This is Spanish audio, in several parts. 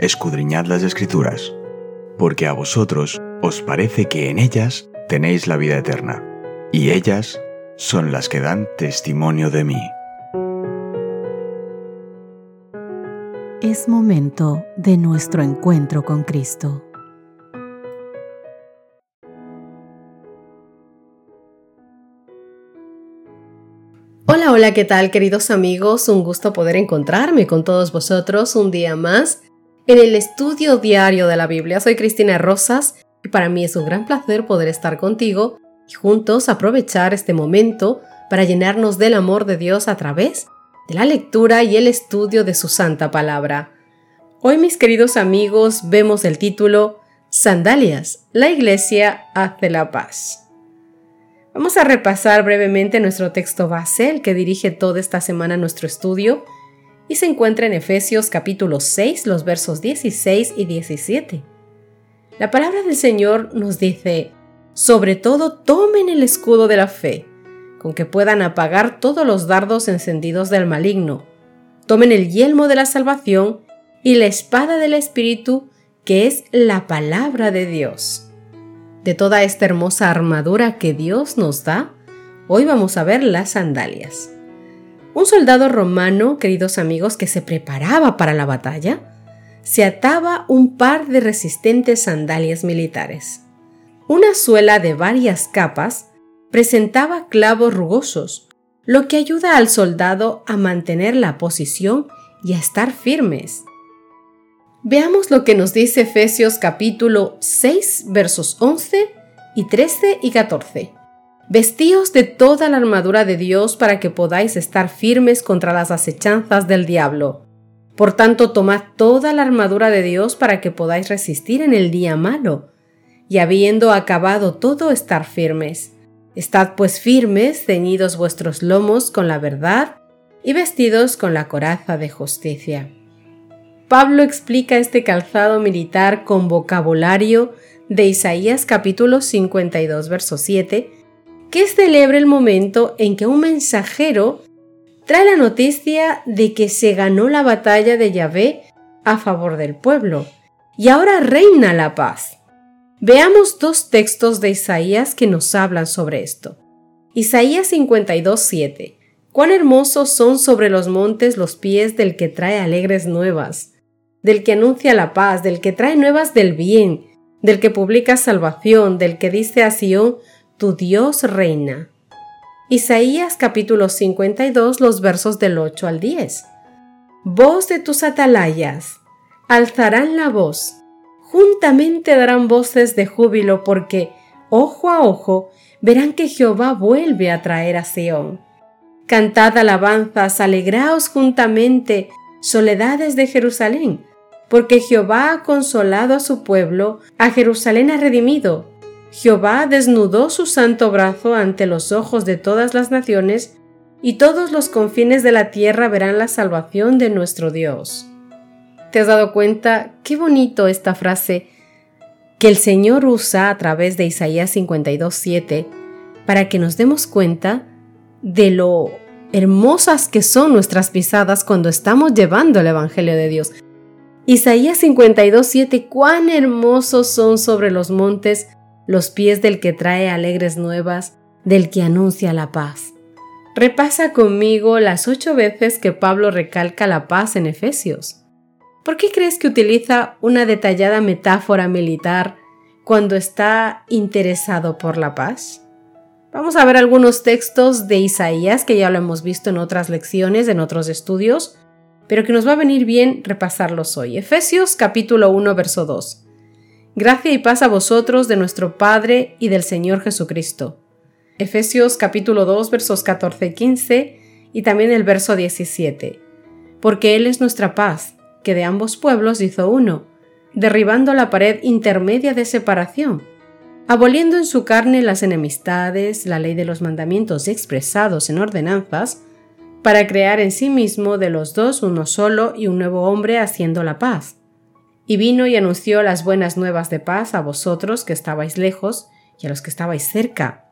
escudriñad las escrituras, porque a vosotros os parece que en ellas tenéis la vida eterna, y ellas son las que dan testimonio de mí. Es momento de nuestro encuentro con Cristo. Hola, hola, ¿qué tal queridos amigos? Un gusto poder encontrarme con todos vosotros un día más en el estudio diario de la Biblia. Soy Cristina Rosas y para mí es un gran placer poder estar contigo y juntos aprovechar este momento para llenarnos del amor de Dios a través de la lectura y el estudio de su santa palabra. Hoy, mis queridos amigos, vemos el título Sandalias, la Iglesia hace la paz. Vamos a repasar brevemente nuestro texto base, el que dirige toda esta semana nuestro estudio, y se encuentra en Efesios capítulo 6, los versos 16 y 17. La palabra del Señor nos dice, sobre todo tomen el escudo de la fe, con que puedan apagar todos los dardos encendidos del maligno. Tomen el yelmo de la salvación y la espada del Espíritu, que es la palabra de Dios de toda esta hermosa armadura que Dios nos da, hoy vamos a ver las sandalias. Un soldado romano, queridos amigos, que se preparaba para la batalla, se ataba un par de resistentes sandalias militares. Una suela de varias capas presentaba clavos rugosos, lo que ayuda al soldado a mantener la posición y a estar firmes. Veamos lo que nos dice Efesios capítulo 6 versos 11 y 13 y 14. Vestíos de toda la armadura de Dios para que podáis estar firmes contra las acechanzas del diablo. Por tanto, tomad toda la armadura de Dios para que podáis resistir en el día malo, y habiendo acabado todo estar firmes. Estad pues firmes, ceñidos vuestros lomos con la verdad, y vestidos con la coraza de justicia. Pablo explica este calzado militar con vocabulario de Isaías capítulo 52 verso 7, que celebra el momento en que un mensajero trae la noticia de que se ganó la batalla de Yahvé a favor del pueblo y ahora reina la paz. Veamos dos textos de Isaías que nos hablan sobre esto. Isaías 52, 7. Cuán hermosos son sobre los montes los pies del que trae alegres nuevas, del que anuncia la paz, del que trae nuevas del bien, del que publica salvación, del que dice a Sión, tu Dios reina. Isaías capítulo 52, los versos del 8 al 10. Voz de tus atalayas, alzarán la voz, juntamente darán voces de júbilo porque, ojo a ojo, verán que Jehová vuelve a traer a Sión. Cantad alabanzas, alegraos juntamente, soledades de Jerusalén, porque Jehová ha consolado a su pueblo, a Jerusalén ha redimido. Jehová desnudó su santo brazo ante los ojos de todas las naciones, y todos los confines de la tierra verán la salvación de nuestro Dios. ¿Te has dado cuenta qué bonito esta frase que el Señor usa a través de Isaías 52.7 para que nos demos cuenta de lo hermosas que son nuestras pisadas cuando estamos llevando el Evangelio de Dios? Isaías 52:7 Cuán hermosos son sobre los montes los pies del que trae alegres nuevas, del que anuncia la paz. Repasa conmigo las ocho veces que Pablo recalca la paz en Efesios. ¿Por qué crees que utiliza una detallada metáfora militar cuando está interesado por la paz? Vamos a ver algunos textos de Isaías que ya lo hemos visto en otras lecciones, en otros estudios, pero que nos va a venir bien repasarlos hoy. Efesios capítulo 1, verso 2. Gracia y paz a vosotros de nuestro Padre y del Señor Jesucristo. Efesios capítulo 2, versos 14 y 15 y también el verso 17. Porque Él es nuestra paz, que de ambos pueblos hizo uno, derribando la pared intermedia de separación, aboliendo en su carne las enemistades, la ley de los mandamientos expresados en ordenanzas, para crear en sí mismo de los dos uno solo y un nuevo hombre haciendo la paz. Y vino y anunció las buenas nuevas de paz a vosotros que estabais lejos y a los que estabais cerca.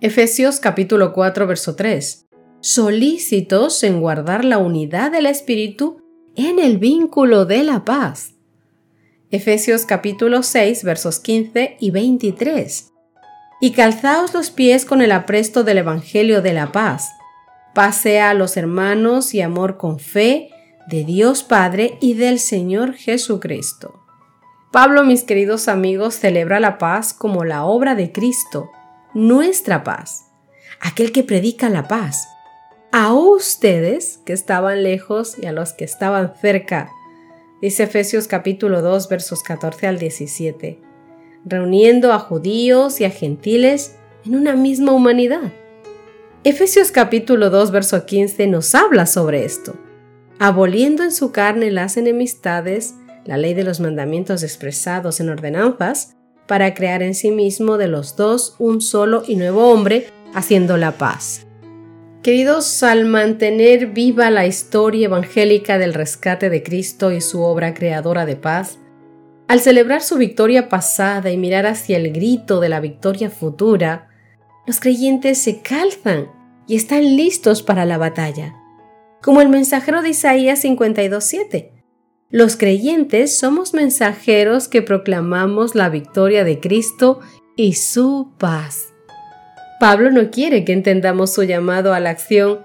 Efesios capítulo 4 verso 3. Solícitos en guardar la unidad del Espíritu en el vínculo de la paz. Efesios capítulo 6 versos 15 y 23. Y calzaos los pies con el apresto del Evangelio de la paz. Sea a los hermanos y amor con fe de Dios Padre y del Señor Jesucristo. Pablo, mis queridos amigos, celebra la paz como la obra de Cristo, nuestra paz, aquel que predica la paz. A ustedes que estaban lejos y a los que estaban cerca, dice Efesios capítulo 2 versos 14 al 17, reuniendo a judíos y a gentiles en una misma humanidad. Efesios capítulo 2 verso 15 nos habla sobre esto, aboliendo en su carne las enemistades, la ley de los mandamientos expresados en ordenanzas, para crear en sí mismo de los dos un solo y nuevo hombre, haciendo la paz Queridos, al mantener viva la historia evangélica del rescate de Cristo y su obra creadora de paz, al celebrar su victoria pasada y mirar hacia el grito de la victoria futura, los creyentes se calzan y están listos para la batalla. Como el mensajero de Isaías 52.7. Los creyentes somos mensajeros que proclamamos la victoria de Cristo y su paz. Pablo no quiere que entendamos su llamado a la acción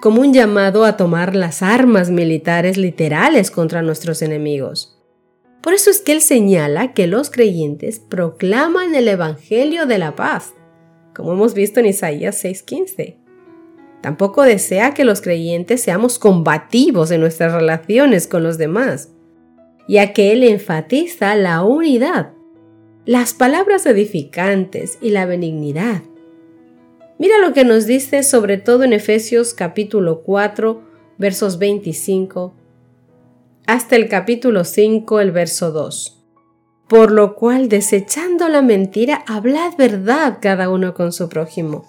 como un llamado a tomar las armas militares literales contra nuestros enemigos. Por eso es que él señala que los creyentes proclaman el Evangelio de la paz, como hemos visto en Isaías 6:15. Tampoco desea que los creyentes seamos combativos en nuestras relaciones con los demás, ya que él enfatiza la unidad, las palabras edificantes y la benignidad Mira lo que nos dice sobre todo en Efesios capítulo 4, versos 25 hasta el capítulo 5, el verso 2. Por lo cual, desechando la mentira, hablad verdad cada uno con su prójimo,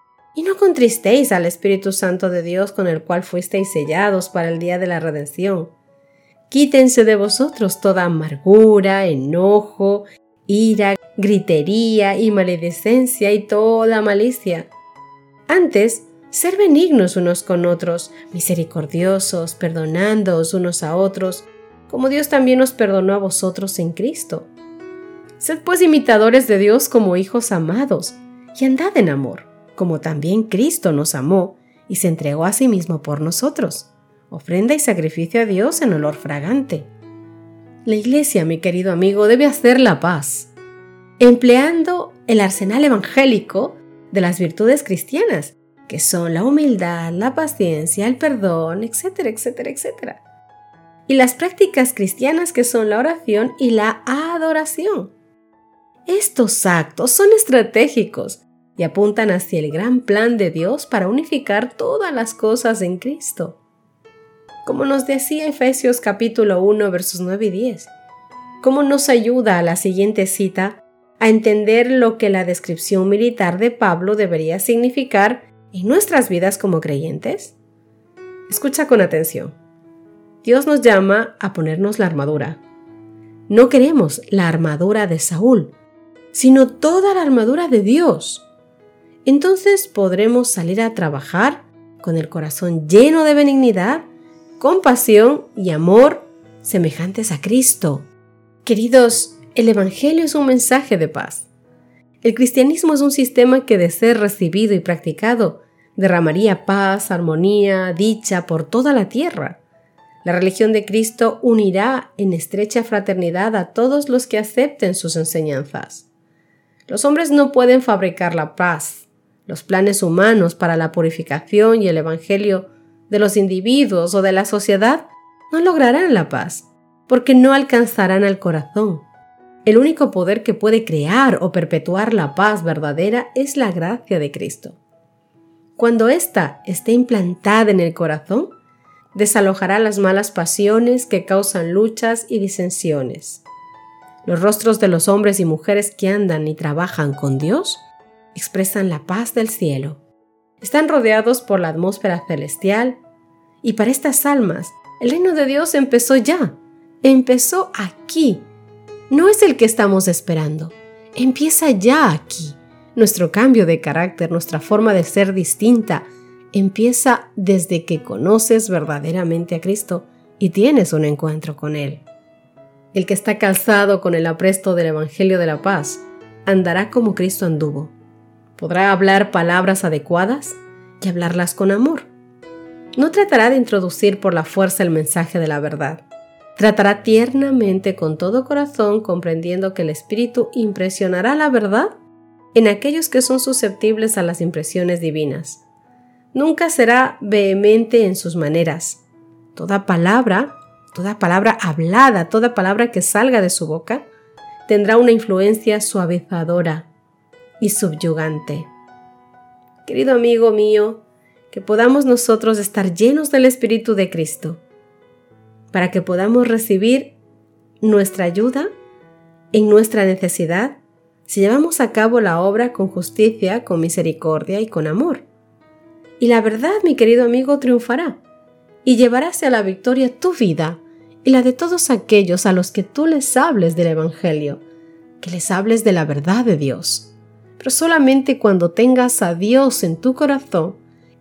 y no contristéis al Espíritu Santo de Dios con el cual fuisteis sellados para el día de la redención. Quítense de vosotros toda amargura, enojo, ira, gritería y maledicencia y toda malicia. Antes, ser benignos unos con otros, misericordiosos, perdonándoos unos a otros, como Dios también os perdonó a vosotros en Cristo. Sed pues imitadores de Dios como hijos amados, y andad en amor, como también Cristo nos amó y se entregó a sí mismo por nosotros, ofrenda y sacrificio a Dios en olor fragante. La iglesia, mi querido amigo, debe hacer la paz, empleando el arsenal evangélico de las virtudes cristianas, que son la humildad, la paciencia, el perdón, etcétera, etcétera, etcétera. Y las prácticas cristianas que son la oración y la adoración. Estos actos son estratégicos y apuntan hacia el gran plan de Dios para unificar todas las cosas en Cristo. Como nos decía Efesios capítulo 1 versos 9 y 10. ¿Cómo nos ayuda a la siguiente cita a entender lo que la descripción militar de Pablo debería significar en nuestras vidas como creyentes? Escucha con atención. Dios nos llama a ponernos la armadura. No queremos la armadura de Saúl, sino toda la armadura de Dios. Entonces podremos salir a trabajar con el corazón lleno de benignidad, compasión y amor semejantes a Cristo. Queridos, el Evangelio es un mensaje de paz. El cristianismo es un sistema que de ser recibido y practicado derramaría paz, armonía, dicha por toda la tierra. La religión de Cristo unirá en estrecha fraternidad a todos los que acepten sus enseñanzas. Los hombres no pueden fabricar la paz. Los planes humanos para la purificación y el Evangelio de los individuos o de la sociedad no lograrán la paz, porque no alcanzarán al corazón. El único poder que puede crear o perpetuar la paz verdadera es la gracia de Cristo. Cuando ésta esté implantada en el corazón, desalojará las malas pasiones que causan luchas y disensiones. Los rostros de los hombres y mujeres que andan y trabajan con Dios expresan la paz del cielo. Están rodeados por la atmósfera celestial y para estas almas el reino de Dios empezó ya, empezó aquí. No es el que estamos esperando, empieza ya aquí. Nuestro cambio de carácter, nuestra forma de ser distinta, empieza desde que conoces verdaderamente a Cristo y tienes un encuentro con Él. El que está calzado con el apresto del Evangelio de la paz andará como Cristo anduvo. Podrá hablar palabras adecuadas y hablarlas con amor. No tratará de introducir por la fuerza el mensaje de la verdad. Tratará tiernamente con todo corazón comprendiendo que el Espíritu impresionará la verdad en aquellos que son susceptibles a las impresiones divinas. Nunca será vehemente en sus maneras. Toda palabra toda palabra hablada, toda palabra que salga de su boca, tendrá una influencia suavizadora y subyugante. Querido amigo mío, que podamos nosotros estar llenos del Espíritu de Cristo, para que podamos recibir nuestra ayuda en nuestra necesidad si llevamos a cabo la obra con justicia, con misericordia y con amor. Y la verdad, mi querido amigo, triunfará y llevarás a la victoria tu vida y la de todos aquellos a los que tú les hables del Evangelio, que les hables de la verdad de Dios. Pero solamente cuando tengas a Dios en tu corazón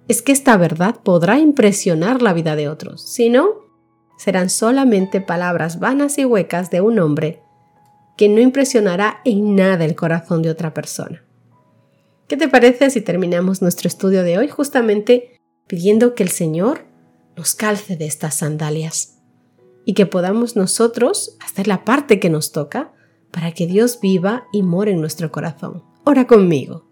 es que esta verdad podrá impresionar la vida de otros. Si no, serán solamente palabras vanas y huecas de un hombre que no impresionará en nada el corazón de otra persona. ¿Qué te parece si terminamos nuestro estudio de hoy justamente pidiendo que el Señor nos calce de estas sandalias y que podamos nosotros hacer la parte que nos toca para que Dios viva y more en nuestro corazón. Ora conmigo.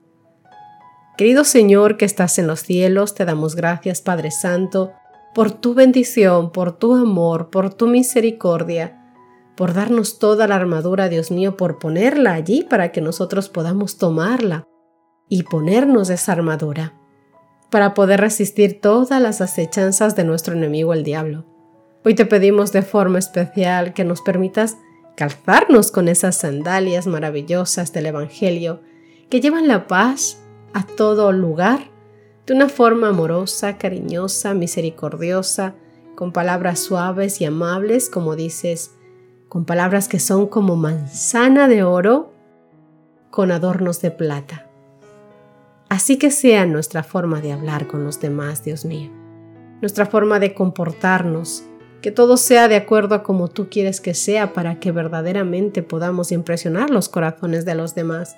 Querido Señor que estás en los cielos, te damos gracias Padre Santo por tu bendición, por tu amor, por tu misericordia, por darnos toda la armadura, Dios mío, por ponerla allí para que nosotros podamos tomarla y ponernos esa armadura para poder resistir todas las acechanzas de nuestro enemigo el diablo. Hoy te pedimos de forma especial que nos permitas calzarnos con esas sandalias maravillosas del Evangelio que llevan la paz a todo lugar de una forma amorosa, cariñosa, misericordiosa, con palabras suaves y amables, como dices, con palabras que son como manzana de oro con adornos de plata. Así que sea nuestra forma de hablar con los demás, Dios mío, nuestra forma de comportarnos, que todo sea de acuerdo a como tú quieres que sea para que verdaderamente podamos impresionar los corazones de los demás.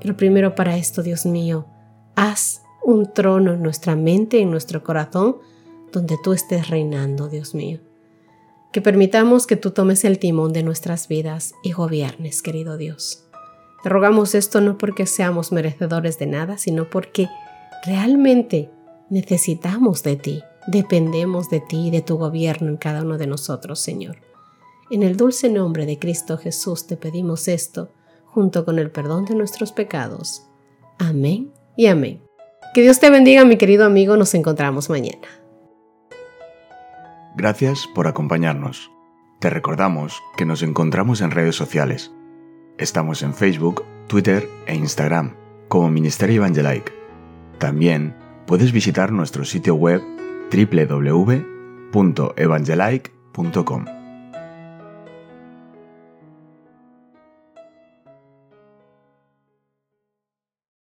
Pero primero para esto, Dios mío, haz un trono en nuestra mente, en nuestro corazón, donde tú estés reinando, Dios mío. Que permitamos que tú tomes el timón de nuestras vidas y gobiernes, querido Dios. Te rogamos esto no porque seamos merecedores de nada, sino porque realmente necesitamos de ti Dependemos de ti y de tu gobierno en cada uno de nosotros, Señor. En el dulce nombre de Cristo Jesús te pedimos esto, junto con el perdón de nuestros pecados. Amén y amén. Que Dios te bendiga, mi querido amigo. Nos encontramos mañana. Gracias por acompañarnos. Te recordamos que nos encontramos en redes sociales. Estamos en Facebook, Twitter e Instagram como Ministerio Evangelike. También puedes visitar nuestro sitio web www.evangelike.com.